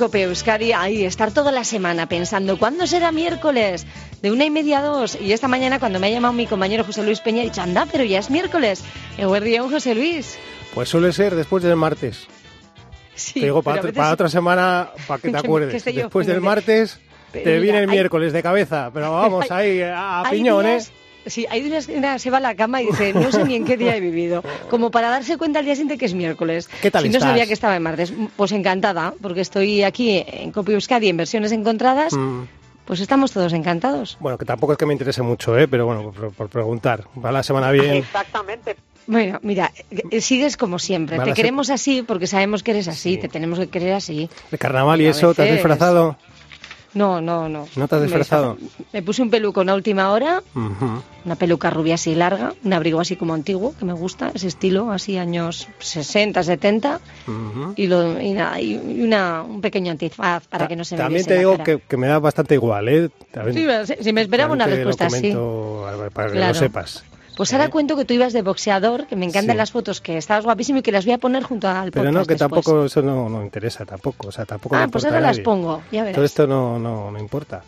Cope Euskadi, ahí estar toda la semana pensando cuándo será miércoles, de una y media a dos. Y esta mañana cuando me ha llamado mi compañero José Luis Peña, he dicho, anda, pero ya es miércoles. Eguerdión, José Luis. Pues suele ser después del martes. Sí, te digo, para, a veces- para otra semana, para que te acuerdes. que después del martes pero te mira, viene el hay- miércoles de cabeza. Pero vamos, ahí a días- Sí, hay días que se va a la cama y dice, no sé ni en qué día he vivido. Como para darse cuenta al día siguiente que es miércoles. ¿Qué tal Si no estás? sabía que estaba en martes. Pues encantada, porque estoy aquí en Copia Euskadi en versiones encontradas. Mm, Pues estamos todos encantados. Bueno, que tampoco es que me interese mucho, ¿eh? Pero bueno, por, por preguntar. Va la semana bien. Exactamente. Bueno, mira, eh, sigues como siempre. Vale, te queremos así porque sabemos que eres así. Sí. Te tenemos que querer así. De carnaval y A eso, ¿te has veces- disfrazado? No, no, no. ¿No te has disfrazado? Me puse un peluco a última hora, una peluca rubia así larga, un abrigo así como antiguo, que me gusta, ese estilo, así años 60, 70, Ujú. y, lo, y nada, y una, un pequeño antifaz para Ta- que no se me También te digo que, que me da bastante igual, ¿eh? También- Sí, si- me esperaba una respuesta así. Para que Claro. lo sepas. Pues ahora cuento que tú ibas de boxeador, que me encantan Sí. las fotos, que estabas guapísimo y que las voy a poner junto al Pero podcast no, que después. tampoco eso no, no interesa, tampoco. O sea, tampoco Ah, pues ahora las pongo, ya verás. Todo esto no, no, no importa,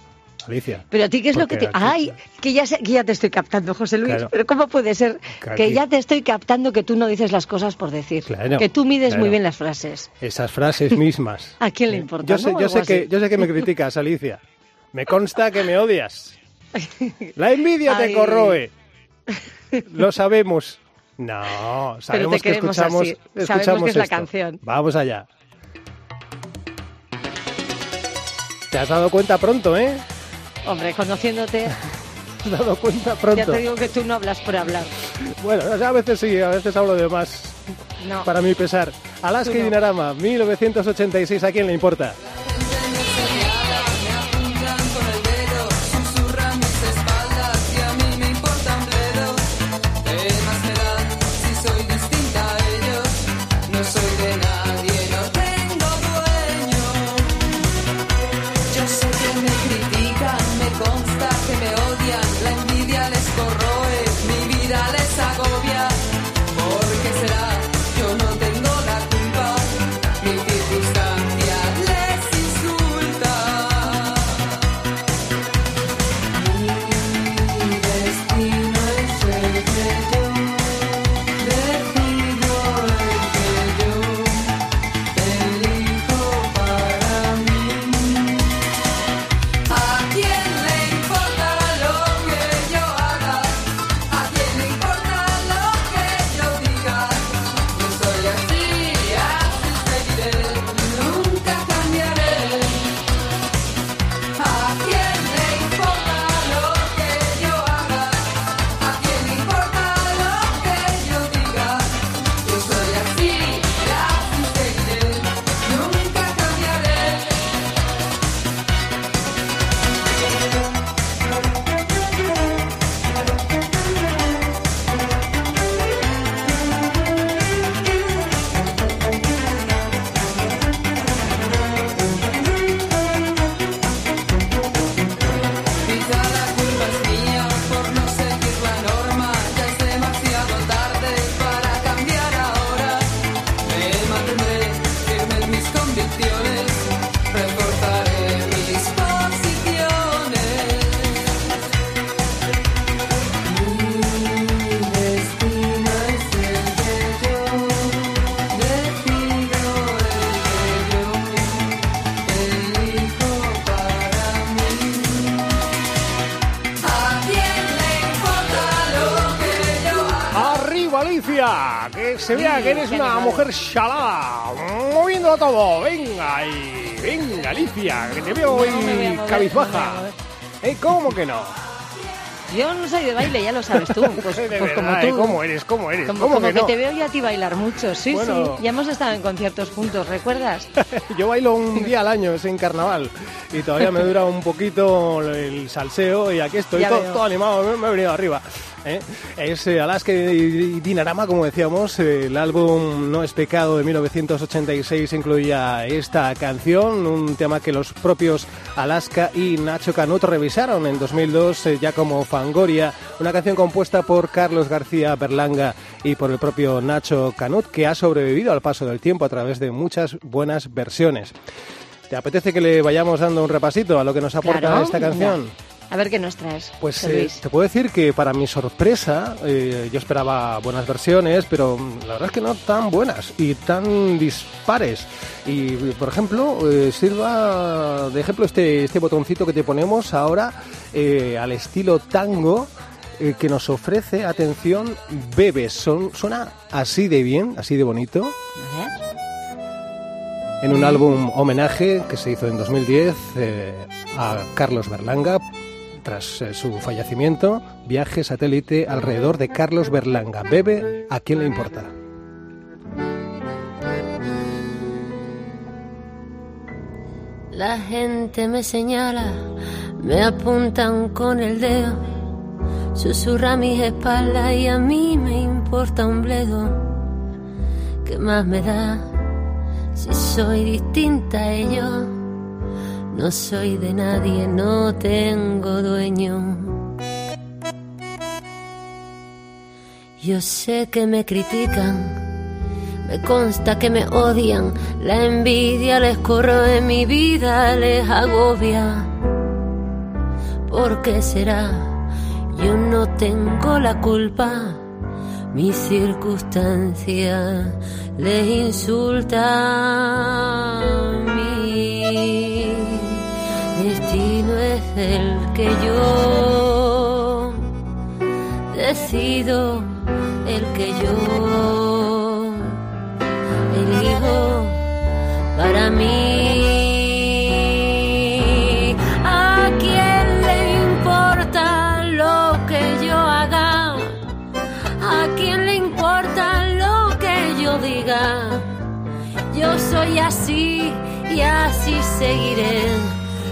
Alicia. Pero a ti, ¿qué es lo que te...? aquí- ¡Ay! Que ya, sé- que ya te estoy captando, José Luis. Claro. Pero ¿cómo puede ser Que ya te estoy captando que tú no dices las cosas por decir? Claro, que tú mides claro. muy bien las frases. Esas frases mismas. ¿A quién le Eh, importa, Yo sé, no? yo, Algo sé que, yo sé que me criticas, Alicia. Me consta que me odias. La envidia te corroe. Lo sabemos. No, sabemos que escuchamos, así. Sabemos escuchamos que es la canción. Vamos allá. Te has dado cuenta pronto, ¿eh? Hombre, conociéndote, Te has dado cuenta ya pronto. te digo que tú no hablas por hablar. Bueno, a veces sí, a veces hablo de más. No. Para mi pesar. Alaska y no. Dinarama, 1986, ¿a quién le importa? Que se vea que eres una animal. mujer chalada, moviéndolo todo. Venga, y venga, Alicia, que te veo No hoy mover, cabizbaja. ¿Eh? ¿Cómo que no? Yo no soy de baile, ya lo sabes tú. Pues, de pues como verdad, tú. ¿eh? ¿cómo eres? ¿Cómo eres? Como, ¿Cómo como que que, no? te veo yo a ti bailar mucho, sí, Bueno. sí. Ya hemos estado en conciertos juntos, ¿recuerdas? Yo bailo un día al año, es en carnaval, y todavía me dura un poquito el salseo y aquí estoy todo animado, me, me he venido arriba. ¿Eh? Es eh, Alaska y, Dinarama, como decíamos, eh, el álbum No es pecado de 1986 incluía esta canción, un tema que los propios Alaska y Nacho Canut revisaron en 2002 eh, ya como Fangoria, una canción compuesta por Carlos García Berlanga y por el propio Nacho Canut, que ha sobrevivido al paso del tiempo a través de muchas buenas versiones. ¿Te apetece que le vayamos dando un repasito a lo que nos aporta Claro, esta canción? A ver qué nos traes. Pues eh, te puedo decir que para mi sorpresa, eh, yo esperaba buenas versiones, pero la verdad es que no tan buenas y tan dispares. Y, por ejemplo, eh, sirva de ejemplo este, este botoncito que te ponemos ahora al estilo tango que nos ofrece, atención, Bebes. Son, suena así de bien, así de bonito. En un álbum homenaje que se hizo en 2010 eh, a Carlos Berlanga tras eh, su fallecimiento, viaje satélite alrededor de Carlos Berlanga. Bebe, ¿a quién le importa? La gente me señala, me apuntan con el dedo, susurra mis espaldas y a mí me importa un bledo. ¿Qué más me da si soy distinta a ellos? No soy de nadie, no tengo dueño. Yo sé que me critican. Me consta que me odian, la envidia les corroe mi vida, les agobia. ¿Por qué será? Yo no tengo la culpa, mi circunstancia les insulta. El que yo decido, el que yo elijo para mí. ¿A quién le importa lo que yo haga? ¿A quién le importa lo que yo diga? Yo soy así y así seguiré,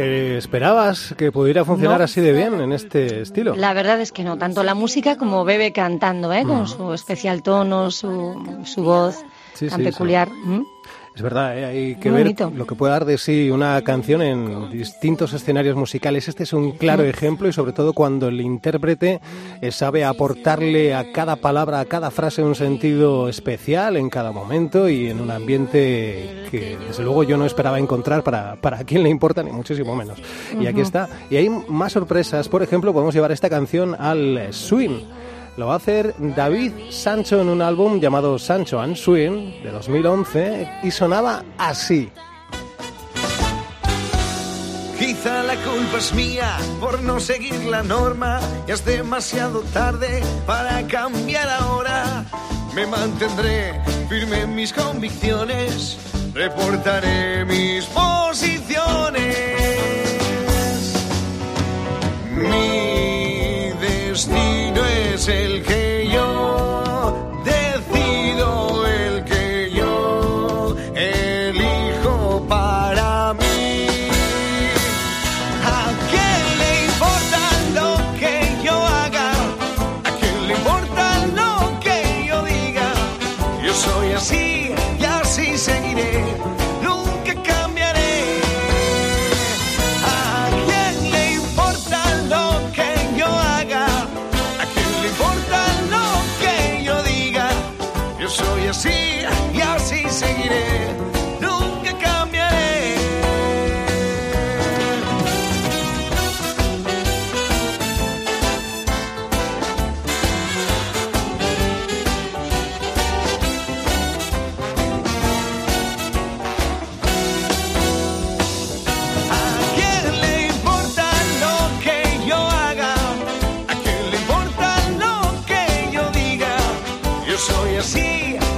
¿Te esperabas que pudiera funcionar No. así de bien en este estilo? La verdad es que no, tanto la música como Bebe cantando, ¿eh? con su especial tono, su, su voz Sí, tan sí, sí. peculiar. ¿Mm? Es verdad, ¿eh? hay que ver lo que puede dar de sí una canción en distintos escenarios musicales. Este es un claro ejemplo y sobre todo cuando el intérprete eh, sabe aportarle a cada palabra, a cada frase un sentido especial en cada momento y en un ambiente que desde luego yo no esperaba encontrar para, para a quién le importa ni muchísimo menos. Y aquí está. Y hay más sorpresas. Por ejemplo, podemos llevar esta canción al swing. Lo va a hacer David Sancho en un álbum llamado Sancho and Swing de 2011 y sonaba así. Quizá la culpa es mía por no seguir la norma. Ya es demasiado tarde para cambiar ahora. Me mantendré firme en mis convicciones. Reportaré mis posiciones. Mi destino es el que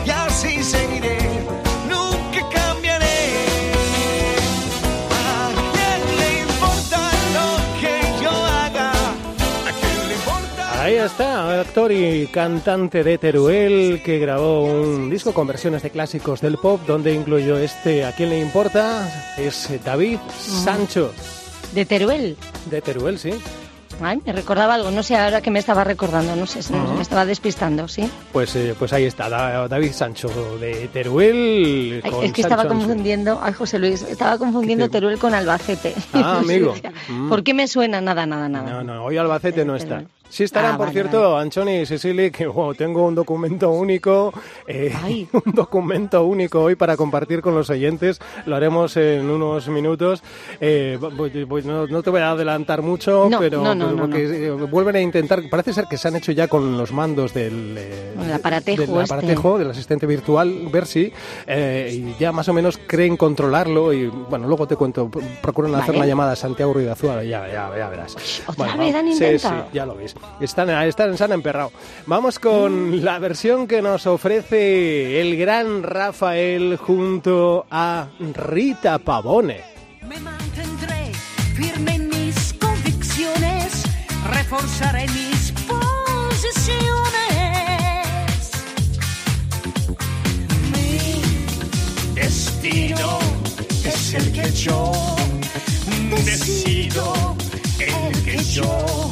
y así seguiré. Nunca cambiaré. ¿A quién le importa lo que yo haga? ¿A quién le importa? Ahí está, actor y cantante de Teruel que grabó un disco con versiones de clásicos del pop donde incluyó este ¿A quién le importa? Es David Sancho De Teruel. de Teruel, sí. Ay, me recordaba algo, no sé ahora que me estaba recordando, no sé, se me- me estaba despistando, ¿sí? Pues, eh, pues ahí está, Da- David Sancho de Teruel. Ay, con es que estaba Sancho confundiendo, ay José Luis, estaba confundiendo. Teruel con Albacete. Ah, amigo. Decía, Mm. ¿Por qué me suena? Nada, nada, nada. No, no, hoy Albacete no está. Sí estarán, Ah, por vale, cierto, Anchoni y Cecily, que wow, tengo un documento único, eh, Ay. un documento único hoy para compartir con los oyentes. Lo haremos en unos minutos. Eh, voy- voy- no, no te voy a adelantar mucho, No, pero, no, porque, eh, vuelven a intentar. Parece ser que se han hecho ya con los mandos del, eh, el aparatejo del este. aparatejo, del asistente virtual Versi, eh, y ya más o menos creen controlarlo. Y bueno, luego te cuento. Procuran hacer una llamada a Santiago Azúa, ya, ya, ya verás. ¿otra vez han sí? Sí, ya lo veis. Están, están, se han emperrado. Vamos con la versión que nos ofrece el gran Rafael junto a Rita Pavone. Me mantendré firme en mis convicciones, reforzaré mis posiciones. Mi destino es el que yo decido, el que yo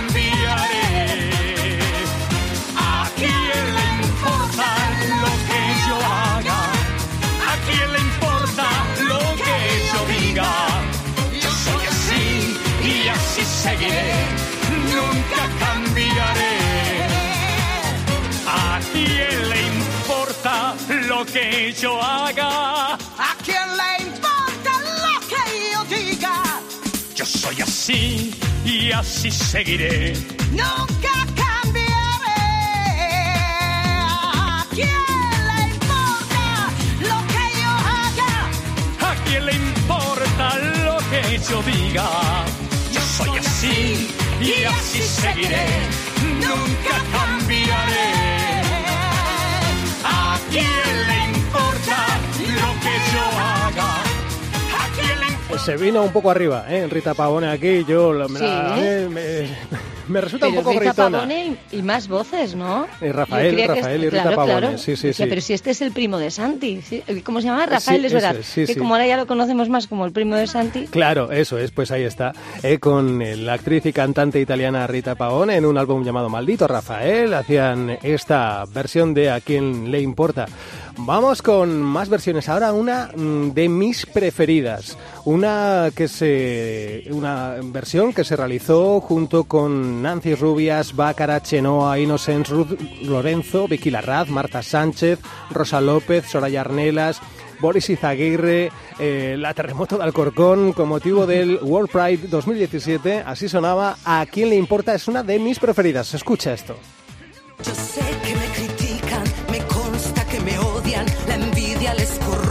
Que yo haga? ¿A quién le importa lo que yo diga? Yo soy así y así seguiré. Nunca cambiaré. ¿A quién le importa lo que yo haga? ¿A quién le importa lo que yo diga? Yo soy así y así seguiré. Nunca cambiaré. Se vino un poco arriba, ¿eh? Rita Pavone aquí. Yo la- me, Sí. la- me- me- me resulta un poco Rita gritona. Pavone y, y más voces, ¿no? Eh, Rafael, Rafael es- y Rita claro, Pavone, claro. sí, sí, Decía, sí. Pero si este es el primo de Santi. ¿sí? ¿Cómo se llama? Rafael, Sí, es verdad. es, que como ahora ya lo conocemos más como el primo de Santi. Claro, eso es, pues ahí está, eh, con la actriz y cantante italiana Rita Pavone en un álbum llamado Maldito Rafael, hacían esta versión de A quién le importa. Vamos con más versiones, ahora una mm, de mis preferidas, una que se una versión que se realizó junto con Nancy Rubias, Bácara, Chenoa, Innocence, Ruth Lorenzo, Vicky Larraz, Marta Sánchez, Rosa López, Soraya Arnelas, Boris Izaguirre, eh, la terremoto de Alcorcón con motivo del World Pride 2017. Así sonaba. ¿A quién le importa? Es una de mis preferidas. Escucha esto. Yo sé que me envidia les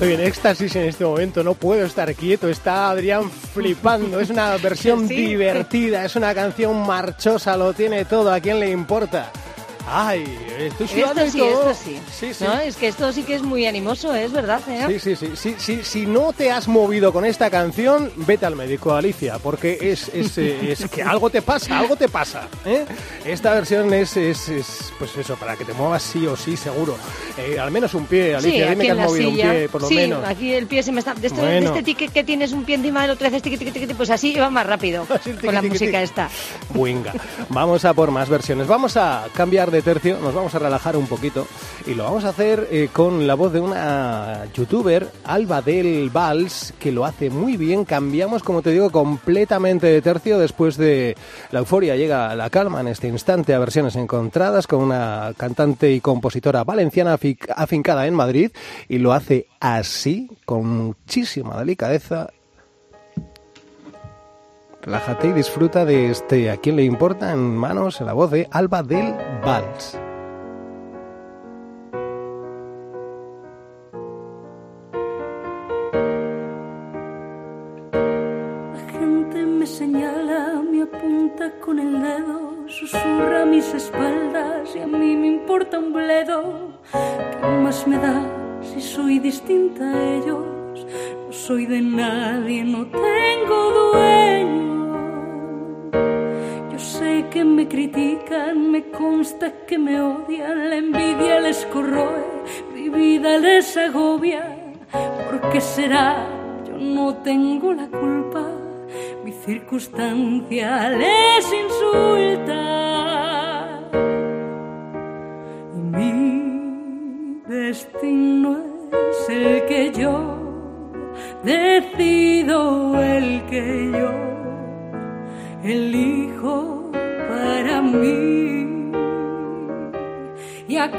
Estoy en éxtasis en este momento, no puedo estar quieto, está Adrián flipando, es una versión Sí. divertida, es una canción marchosa, lo tiene todo, ¿a quién le importa? Ay, estoy sudando Esto y sí, todo. esto sí. Sí, sí. No, es que esto sí que es muy animoso, es verdad, ¿eh? Sí, sí, sí, sí, Si no te has movido con esta canción, vete al médico, Alicia, porque es, es, eh, es que algo te pasa, algo te pasa. ¿eh? Esta versión es, es, es, pues eso, para que te muevas sí o sí, seguro. Eh, al menos un pie, Alicia, dime que has movido silla. un pie, por lo sí, menos. aquí el pie se me está... De este, Bueno. de este tique que tienes un pie encima del otro, tiqui, pues así va más rápido con la música esta. Venga, vamos a por más versiones. Vamos a cambiar de tercio, nos vamos a relajar un poquito y lo vamos a hacer eh, con la voz de una youtuber, Alba del Vals, que lo hace muy bien. Cambiamos, como te digo, completamente de tercio después de la euforia. Llega la calma en este instante a versiones encontradas con una cantante y compositora valenciana afi- afincada en Madrid y lo hace así, con muchísima delicadeza Relájate y disfruta de este ¿A quién le importa? en manos la voz de Alba del Vals. Susurra a mis espaldas y a mí me importa un bledo. ¿Qué más me da si soy distinta a ellos? No soy de nadie, no tengo dueño. Yo sé que me critican, me consta que me odian, la envidia les corroe, mi vida les agobia. ¿Por qué será? Yo no tengo la culpa, mi circunstancia les insulta. Y mi destino es el que yo decido, el que yo elijo para mí. ¿Y a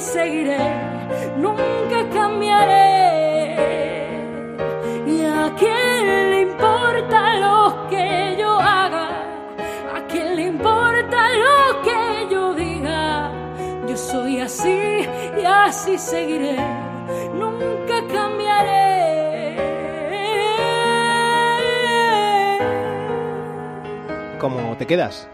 seguiré, nunca cambiaré. ¿Y a quién le importa lo que yo haga? ¿A quién le importa lo que yo diga? Yo soy así y así seguiré, nunca cambiaré. ¿Cómo te quedas?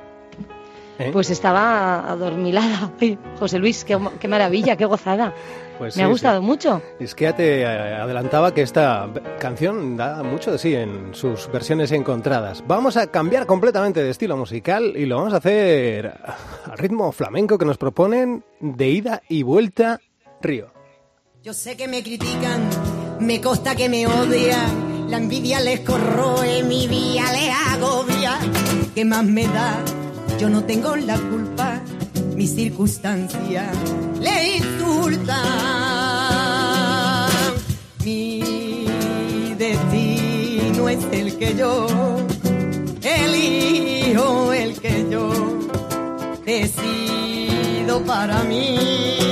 ¿Eh? Pues estaba adormilada. Ay, José Luis, qué, qué maravilla, qué gozada. Pues Me sí, ha gustado sí. mucho. Es que ya te eh, adelantaba que esta canción da mucho de sí en sus versiones encontradas. Vamos a cambiar completamente de estilo musical y lo vamos a hacer al ritmo flamenco que nos proponen de ida y vuelta Río. Yo sé que me critican, me consta que me odian, la envidia les corroe, mi vida les agobia. ¿Qué más me da? Yo no tengo la culpa, mi circunstancia le insulta. Mi destino es el que yo elijo, el que yo decido para mí.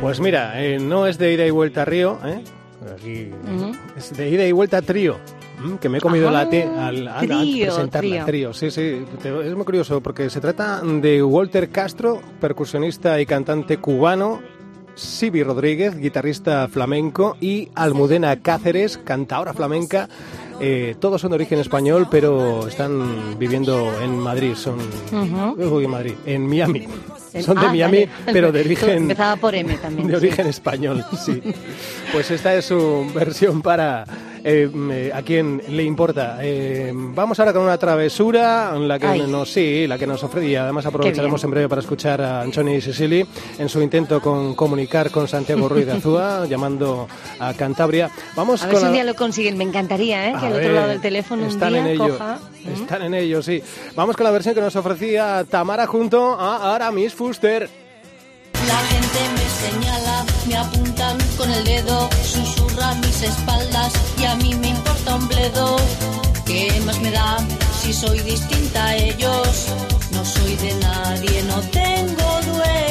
Pues mira, eh, no es de ida y vuelta a Río, ¿eh? Aquí es de ida y vuelta a trío. Que me he comido Ajá, la T al, al- trío, presentarla. trío. Trío, sí, sí. Es muy curioso porque se trata de Walter Castro, percusionista y cantante cubano, Sibi Rodríguez, guitarrista flamenco, y Almudena Cáceres, cantadora flamenca. Eh, todos son de origen español, pero están viviendo en Madrid. Son. Uy, en Madrid, en Miami. Son de ah, Miami, vale. pero de origen. Empezaba por M también. De sí. origen español, sí. Pues esta es su versión para eh, eh, a quien le importa. Eh, vamos ahora con una travesura, la que Ay. nos sí, la que nos ofrece y además aprovecharemos en breve para escuchar a Anthony Sicily en su intento con comunicar con Santiago Ruiz de Azúa, llamando a Cantabria. Vamos A ver con si un día lo consiguen. Me encantaría, ¿eh? Que al ver, otro lado del teléfono un están día en ello, coja. Están en ello, sí. Vamos con la versión que nos ofrecía Tamara junto a Aramis Fuster. La gente me señala, me apuntan con el dedo, susurra mis espaldas y a mí me importa un bledo. ¿Qué más me da si soy distinta a ellos? No soy de nadie, no tengo dueño.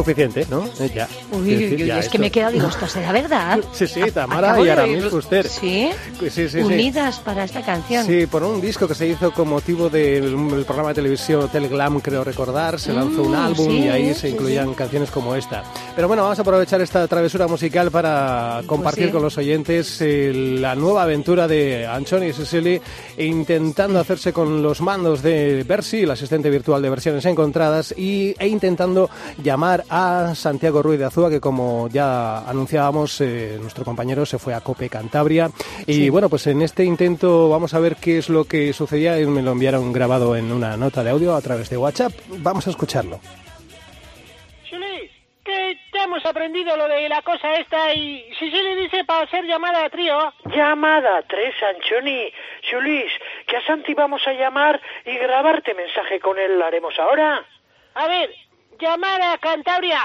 Suficiente, ¿no? Ya. Uy, uy, decir, uy, ya es que me queda, digo, esto será verdad. Sí, sí, Tamara Acabo y de Aramis oír- Fuster. Sí, Sí, sí, unidas para esta canción. Sí, por un disco que se hizo con motivo del del programa de televisión Teleglam, creo recordar, se lanzó un Mm, álbum sí, y ahí se incluían canciones como esta. Pero bueno, vamos a aprovechar esta travesura musical para compartir Pues con los oyentes eh, la nueva aventura de Anthony Sicily intentando hacerse con los mandos de Versi, el asistente virtual de versiones encontradas, y, e intentando llamar a Santiago Ruiz de Azúa, que como ya anunciábamos, eh, nuestro compañero se fue a Cope Cantabria. Y Sí. bueno, pues en este intento vamos a ver qué es lo que sucedía. y Me lo enviaron grabado en una nota de audio a través de WhatsApp. Vamos a escucharlo. Chuli, que ya hemos aprendido lo de la cosa esta y si se le dice para hacer llamada a trío. Llamada a tres, Anchoni. Julis, que a Santi vamos a llamar y grabarte mensaje con él. ¿Lo haremos ahora? A ver, llamada a Cantabria.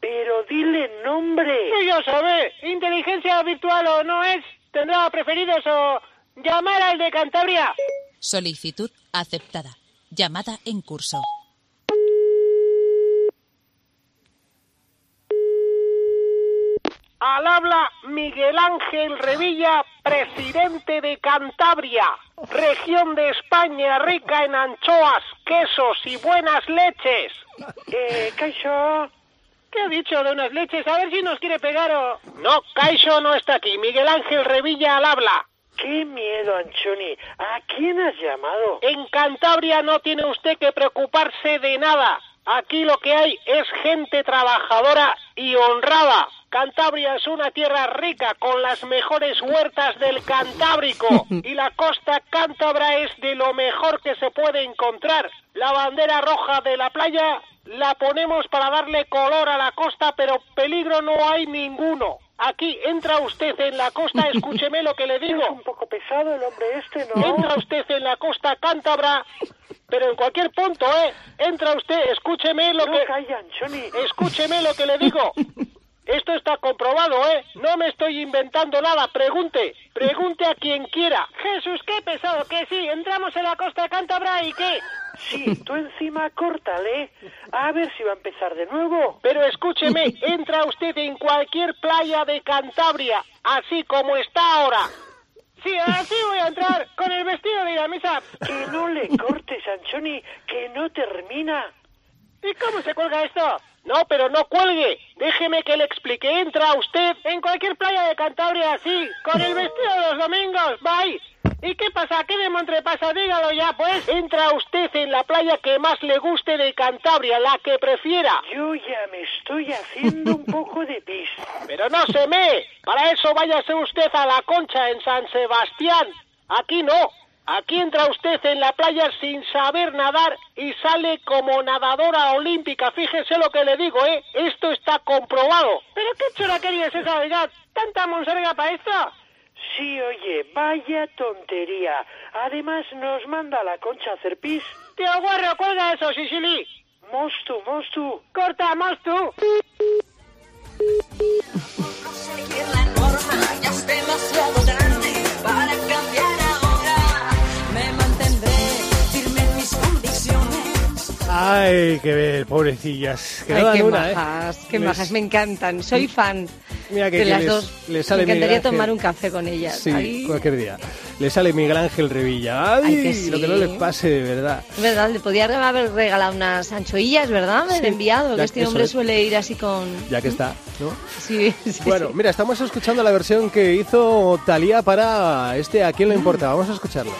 Pero dile nombre. Tú ya sabes, inteligencia virtual o no es, tendrá preferidos o llamar al de Cantabria. Solicitud aceptada. Llamada en curso. Al habla Miguel Ángel Revilla, presidente de Cantabria, región de España rica en anchoas, quesos y buenas leches. Eh, Caixo. ¿Qué ha dicho de unas leches? A ver si nos quiere pegar o... No, Caixo no está aquí. Miguel Ángel Revilla al habla. Qué miedo, Anchoni. ¿A quién has llamado? En Cantabria no tiene usted que preocuparse de nada. Aquí lo que hay es gente trabajadora y honrada. Cantabria es una tierra rica con las mejores huertas del Cantábrico y la costa cántabra es de lo mejor que se puede encontrar. La bandera roja de la playa la ponemos para darle color a la costa, pero peligro no hay ninguno. Aquí entra usted en la costa, escúcheme lo que le digo. Es un poco pesado el hombre este, ¿no? Entra usted en la costa cántabra, pero en cualquier punto, ¿eh? Entra usted, escúcheme lo No, que... calla, Anchoni. Escúcheme lo que le digo. Esto está comprobado, ¿eh? No me estoy inventando nada. Pregunte. Pregunte a quien quiera. Jesús, qué pesado. Que sí, entramos en la costa cántabra y qué. Sí, tú encima córtale. A ver si va a empezar de nuevo. Pero escúcheme, entra usted en cualquier playa de Cantabria, así como está ahora. Sí, así voy a entrar, con el vestido de ir a misa. Que no le cortes, Anchoni, que no termina. ¿Y cómo se cuelga esto? No, pero no cuelgue. Déjeme que le explique. Entra usted en cualquier playa de Cantabria así, con el vestido de los domingos. Bye. ¿Y qué pasa? ¿Qué de Montre pasa? Dígalo ya, pues. Entra usted en la playa que más le guste de Cantabria, la que prefiera. Yo ya me estoy haciendo un poco de pis. Pero no se me. Para eso váyase usted a la concha en San Sebastián. Aquí no. Aquí entra usted en la playa sin saber nadar y sale como nadadora olímpica. Fíjese lo que le digo, ¿eh? Esto está comprobado. ¿Pero qué choraquería es esa, oiga? ¿Tanta monserga para esto? Sí, oye, vaya tontería. Además nos manda la concha a hacer pis. Tío Guarro, cuelga eso, Sicily. Mostu, mostu. Corta, Mostu. Ay, qué ver, pobrecillas. Que Ay, qué una, ¿eh? majas, qué Les- majas, me encantan. Soy fan Mira que- de que las les- dos. les sale me encantaría tomar un café con ellas. Sí, Ay, cualquier día. Le sale Miguel Ángel Revilla. Ay, Ay, que sí. lo que no le pase, de verdad. Verdad, le podía haber regalado unas anchoillas, ¿verdad? Me Sí, enviado, ya- que este hombre es. suele ir así con... Ya que está, ¿no? Sí, sí, Bueno, mira, estamos escuchando la versión que hizo Talía para este ¿A quién le importa? Vamos a escucharlo.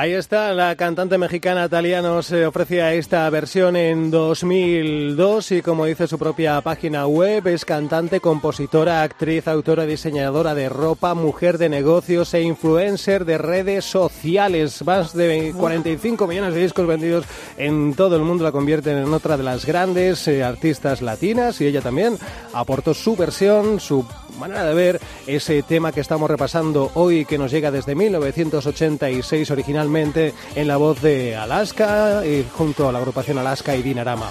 Ahí está, la cantante mexicana Talía nos eh, ofrece esta versión en 2002 y como dice su propia página web, es cantante, compositora, actriz, autora, diseñadora de ropa, mujer de negocios e influencer de redes sociales. Más de 45 millones de discos vendidos en todo el mundo la convierten en otra de las grandes eh, artistas latinas y ella también aportó su versión, su manera de ver ese tema que estamos repasando hoy que nos llega desde 1986 originalmente en la voz de Alaska y junto a la agrupación Alaska y Dinarama.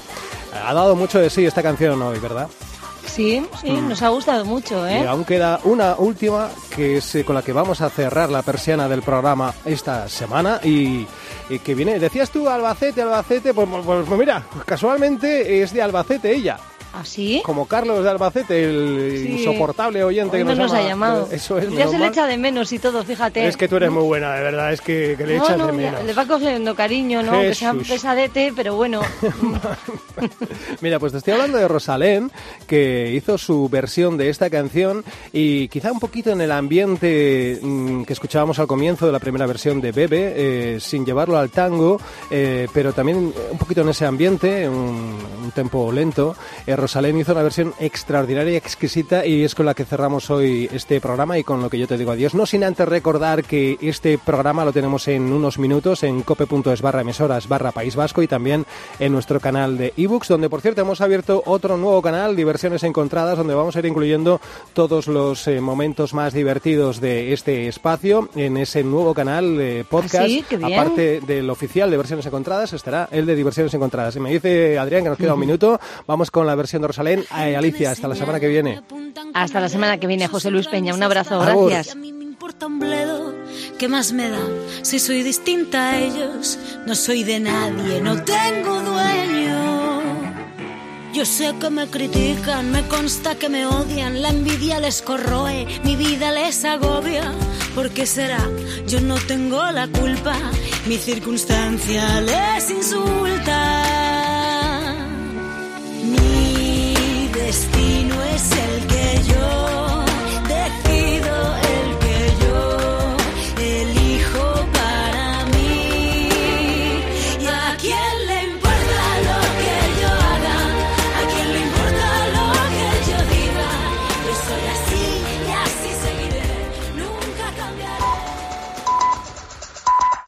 Ha dado mucho de sí esta canción hoy, ¿verdad? Sí, sí, Mm. nos ha gustado mucho, ¿eh? Y aún queda una última que es eh, con la que vamos a cerrar la persiana del programa esta semana y, y que viene, decías tú Albacete, Albacete, pues, pues- pues mira, casualmente es de Albacete ella. ¿Ah, sí? Como Carlos de Albacete, el Sí. insoportable oyente Hoy que no nos, nos ha llama. llamado. Eso es, ya se le echa de menos y todo, fíjate. Es que tú eres muy buena, de verdad, es que, que le No, echas no, de menos. le va cogiendo cariño, ¿no? Que sea Jesús. pesadete, pero bueno. Mira, pues te estoy hablando de Rosalén, que hizo su versión de esta canción y quizá un poquito en el ambiente mm, que escuchábamos al comienzo de la primera versión de Bebe, eh, sin llevarlo al tango, eh, pero también un poquito en ese ambiente, un, un tempo lento. Eh, Rosalén hizo una versión extraordinaria y exquisita y es con la que cerramos hoy este programa y con lo que yo te digo adiós. No sin antes recordar que este programa lo tenemos en unos minutos en cope.es barra emisoras barra País Vasco y también en nuestro canal de ebooks, donde por cierto hemos abierto otro nuevo canal, Diversiones Encontradas, donde vamos a ir incluyendo todos los eh, momentos más divertidos de este espacio en ese nuevo canal de podcast. ¿Ah, sí? Aparte del oficial de Versiones Encontradas, estará el de Diversiones Encontradas. Y me dice Adrián que nos queda un minuto, vamos con la versión de Rosalén. Eh, Alicia, hasta la semana que viene. Hasta la semana que viene, José Luis Peña. Un abrazo, Agur. gracias. me importa un bledo, ¿qué más me da? Si soy distinta a ellos, no soy de nadie, no tengo dueño. Yo sé que me critican, me consta que me odian, la envidia les corroe, mi vida les agobia. ¿Por qué será? Yo no tengo la culpa, mi circunstancia les insulta. Destino es el que yo